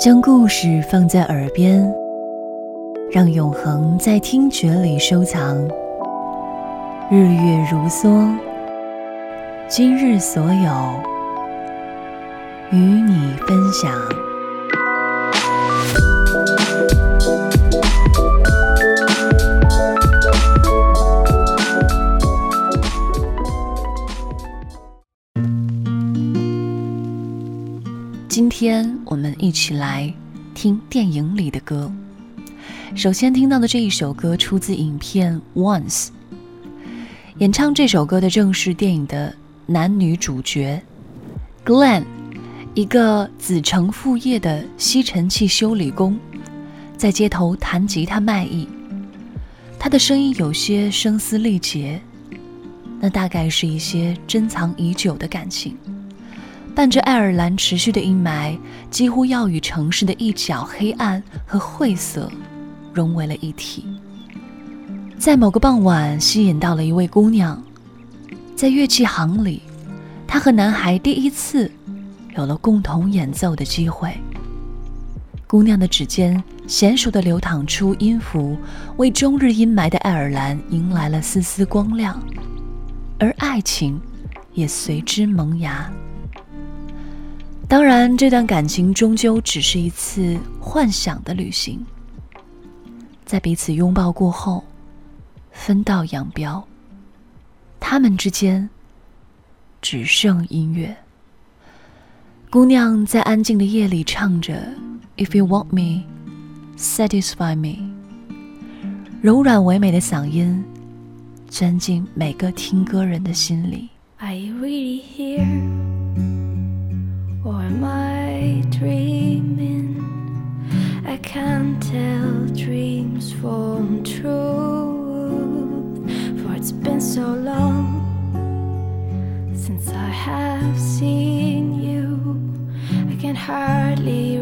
将故事放在耳边，让永恒在听觉里收藏。日月如梭，今日所有与你分享。今天我们一起来听电影里的歌。首先听到的这一首歌出自影片《Once》，演唱这首歌的正是电影的男女主角 Glenn，一个子承父业的吸尘器修理工，在街头弹吉他卖艺。他的声音有些声嘶力竭，那大概是一些珍藏已久的感情。伴着爱尔兰持续的阴霾，几乎要与城市的一角黑暗和晦涩融为了一体。在某个傍晚，吸引到了一位姑娘，在乐器行里，她和男孩第一次有了共同演奏的机会。姑娘的指尖娴熟地流淌出音符，为终日阴霾的爱尔兰迎来了丝丝光亮，而爱情也随之萌芽。当然，这段感情终究只是一次幻想的旅行。在彼此拥抱过后，分道扬镳。他们之间只剩音乐。姑娘在安静的夜里唱着 “If you want me, satisfy me”，柔软唯美的嗓音钻进每个听歌人的心里。Are you really here? Am I dreaming? I can't tell dreams from truth, for it's been so long since I have seen you. I can hardly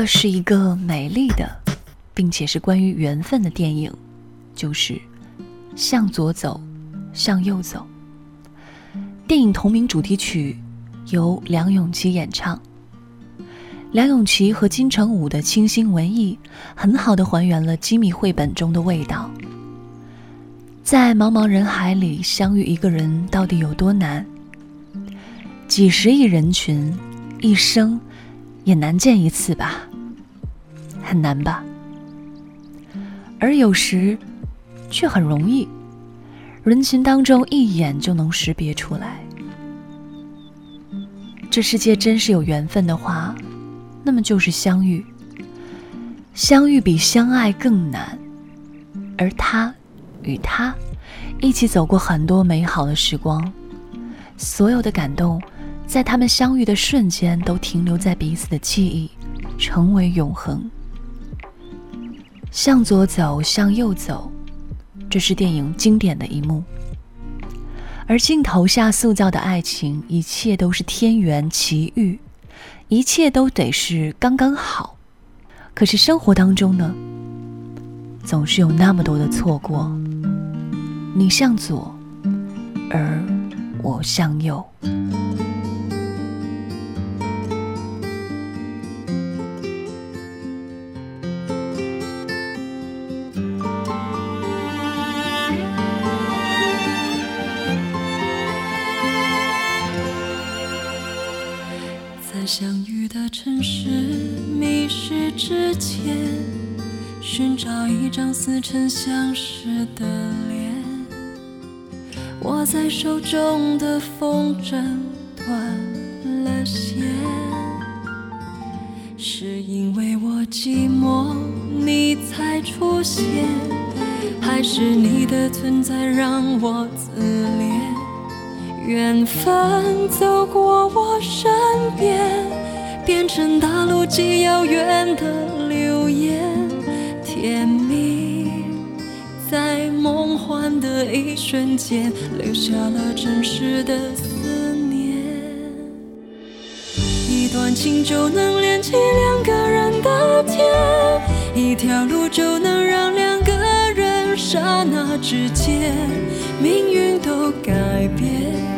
这是一个美丽的，并且是关于缘分的电影，就是《向左走，向右走》。电影同名主题曲由梁咏琪演唱。梁咏琪和金城武的清新文艺，很好的还原了机密绘本中的味道。在茫茫人海里相遇一个人，到底有多难？几十亿人群，一生。也难见一次吧，很难吧？而有时却很容易，人群当中一眼就能识别出来。这世界真是有缘分的话，那么就是相遇。相遇比相爱更难，而他与他一起走过很多美好的时光，所有的感动。在他们相遇的瞬间，都停留在彼此的记忆，成为永恒。向左走，向右走，这是电影经典的一幕。而镜头下塑造的爱情，一切都是天缘奇遇，一切都得是刚刚好。可是生活当中呢，总是有那么多的错过。你向左，而我向右。相遇的城市，迷失之前，寻找一张似曾相识的脸。握在手中的风筝断了线，是因为我寂寞你才出现，还是你的存在让我自恋？缘分走过我身边，变成大陆极遥远的流言，甜蜜在梦幻的一瞬间，留下了真实的思念。一段情就能连起两个人的天，一条路就能让两个人刹那之间，命运都改变。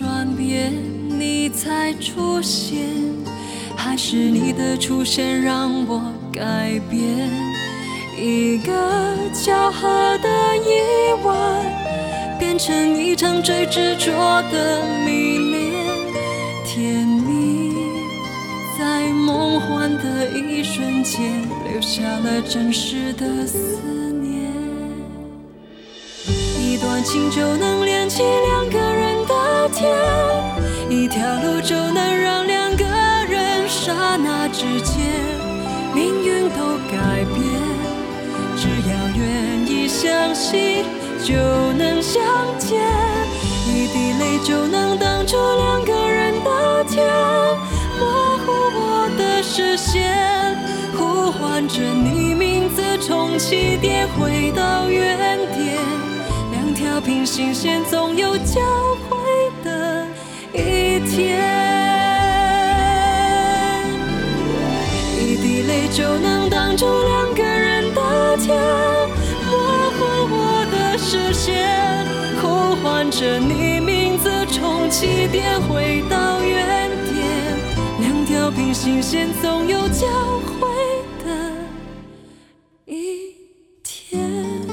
转变，你才出现，还是你的出现让我改变？一个巧合的意外，变成一场最执着的迷恋，甜蜜在梦幻的一瞬间，留下了真实的思念。一段情就能连起两个。天，一条路就能让两个人刹那之间，命运都改变。只要愿意相信，就能相见。一滴泪就能挡住两个人的天，模糊我的视线，呼唤着你名字，从起点回到原点。两条平行线，总有交。住两个人的天，模糊我的视线，呼唤着你名字，从起点回到原点，两条平行线总有交汇的一天。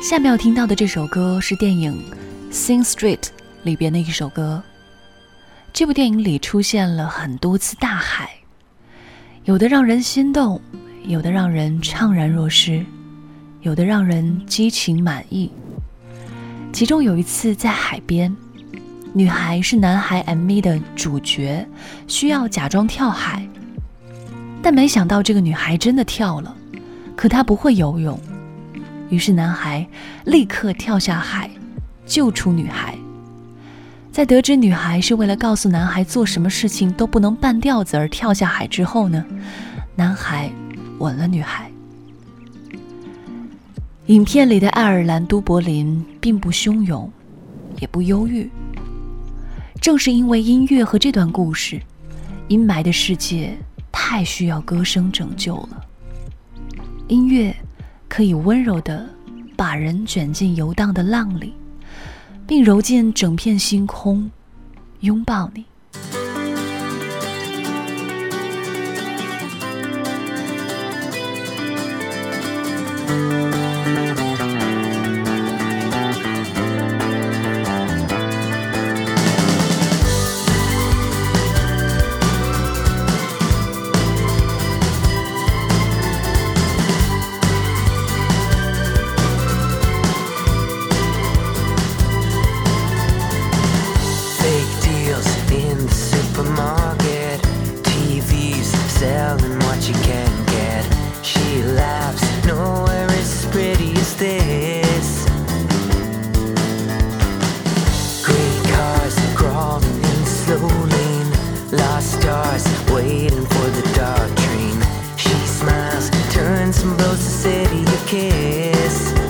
下面要听到的这首歌是电影《Sing Street》里边的一首歌。这部电影里出现了很多次大海，有的让人心动，有的让人怅然若失，有的让人激情满意。其中有一次在海边，女孩是男孩 MV 的主角，需要假装跳海，但没想到这个女孩真的跳了，可她不会游泳，于是男孩立刻跳下海，救出女孩。在得知女孩是为了告诉男孩做什么事情都不能半吊子而跳下海之后呢，男孩吻了女孩。影片里的爱尔兰都柏林并不汹涌，也不忧郁。正是因为音乐和这段故事，阴霾的世界太需要歌声拯救了。音乐可以温柔地把人卷进游荡的浪里。并揉进整片星空，拥抱你。city of kiss.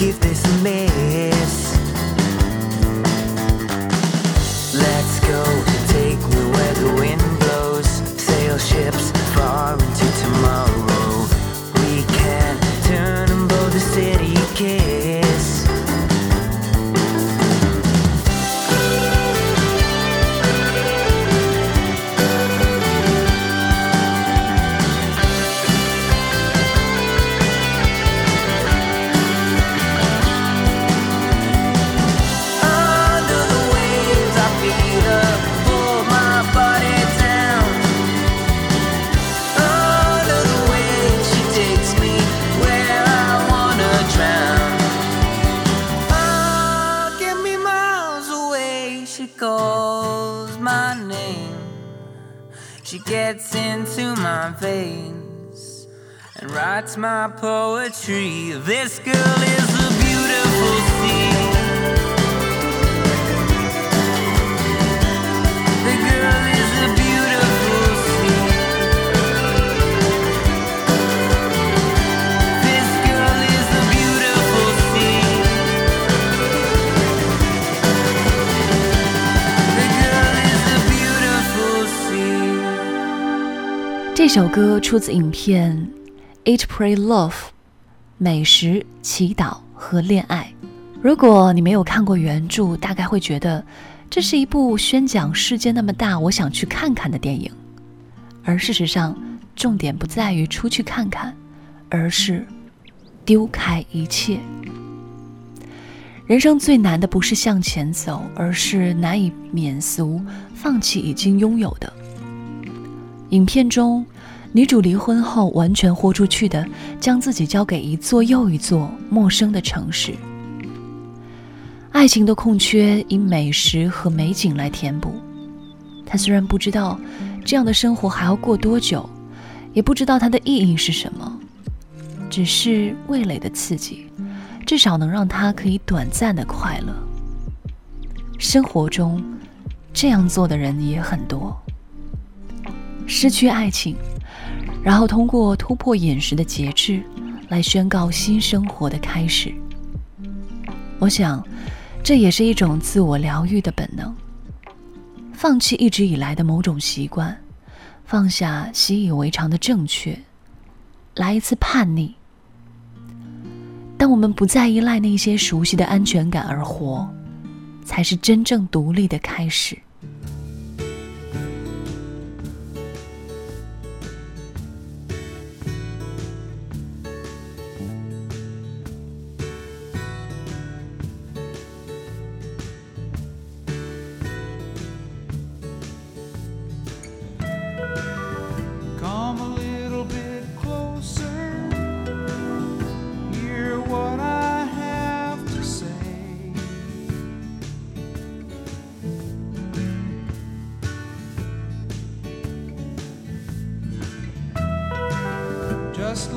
give this a miss. Writes my poetry. This girl is a beautiful sea. The girl 这首歌出自影片 Eat, Pray, Love，美食、祈祷和恋爱。如果你没有看过原著，大概会觉得这是一部宣讲世界那么大，我想去看看的电影。而事实上，重点不在于出去看看，而是丢开一切。人生最难的不是向前走，而是难以免俗，放弃已经拥有的。影片中。女主离婚后，完全豁出去的将自己交给一座又一座陌生的城市。爱情的空缺以美食和美景来填补。她虽然不知道这样的生活还要过多久，也不知道它的意义是什么，只是味蕾的刺激，至少能让她可以短暂的快乐。生活中，这样做的人也很多。失去爱情，然后通过突破饮食的节制，来宣告新生活的开始。我想，这也是一种自我疗愈的本能。放弃一直以来的某种习惯，放下习以为常的正确，来一次叛逆。当我们不再依赖那些熟悉的安全感而活，才是真正独立的开始。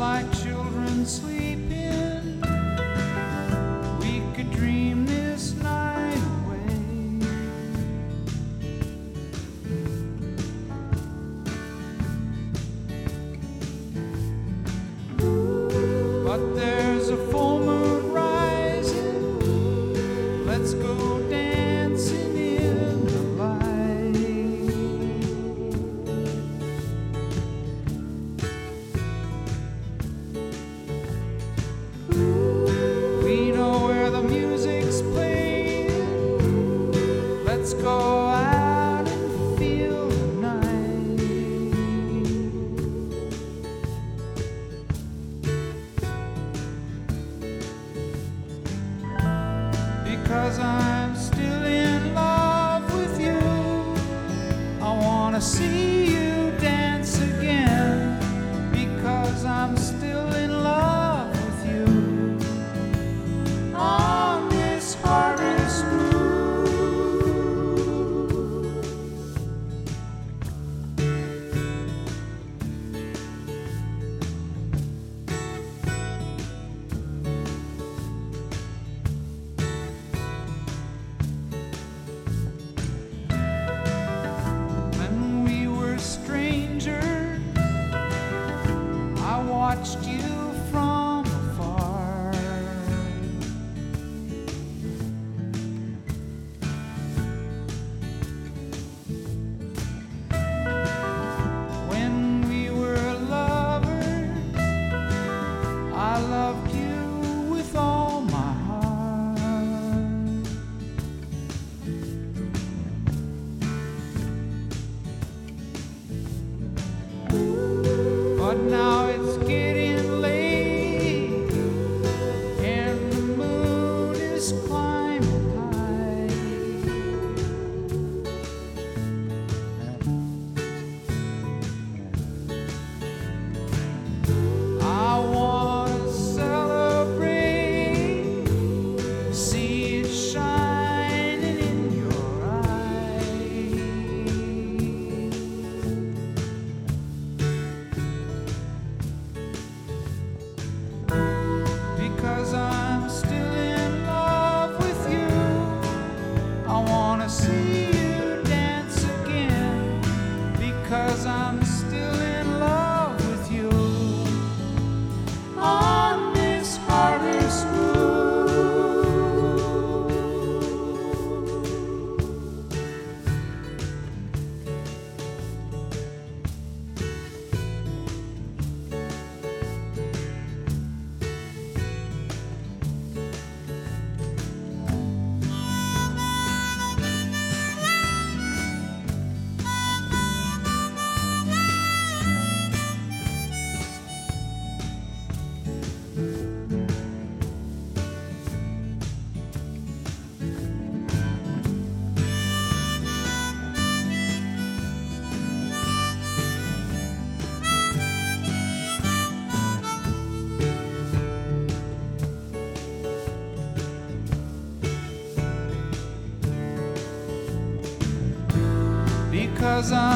like you. But now it's cause I'm.